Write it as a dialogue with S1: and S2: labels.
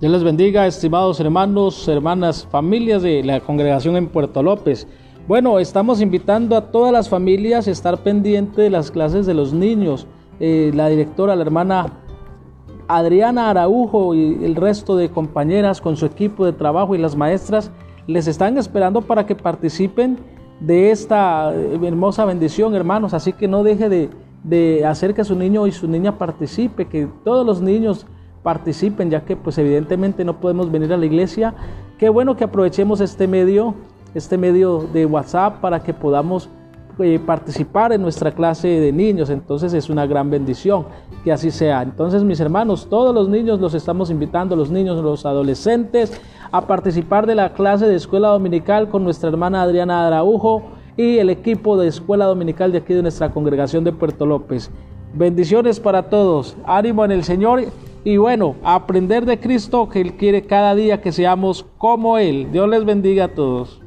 S1: Dios les bendiga, estimados hermanos, hermanas, familias de la congregación en Puerto López. Bueno, estamos invitando a todas las familias a estar pendientes de las clases de los niños. Eh, la directora, la hermana Adriana Araujo y el resto de compañeras con su equipo de trabajo y las maestras les están esperando para que participen de esta eh, hermosa bendición, hermanos. Así que no deje de, de hacer que su niño y su niña participe, que todos los niños participen, ya que pues evidentemente no podemos venir a la iglesia. Qué bueno que aprovechemos este medio, este medio de WhatsApp para que podamos eh, participar en nuestra clase de niños. Entonces es una gran bendición que así sea. Entonces mis hermanos, todos los niños los estamos invitando, los niños, los adolescentes, a participar de la clase de escuela dominical con nuestra hermana Adriana Araujo y el equipo de escuela dominical de aquí de nuestra congregación de Puerto López. Bendiciones para todos, ánimo en el Señor y bueno, aprender de Cristo que Él quiere cada día que seamos como Él. Dios les bendiga a todos.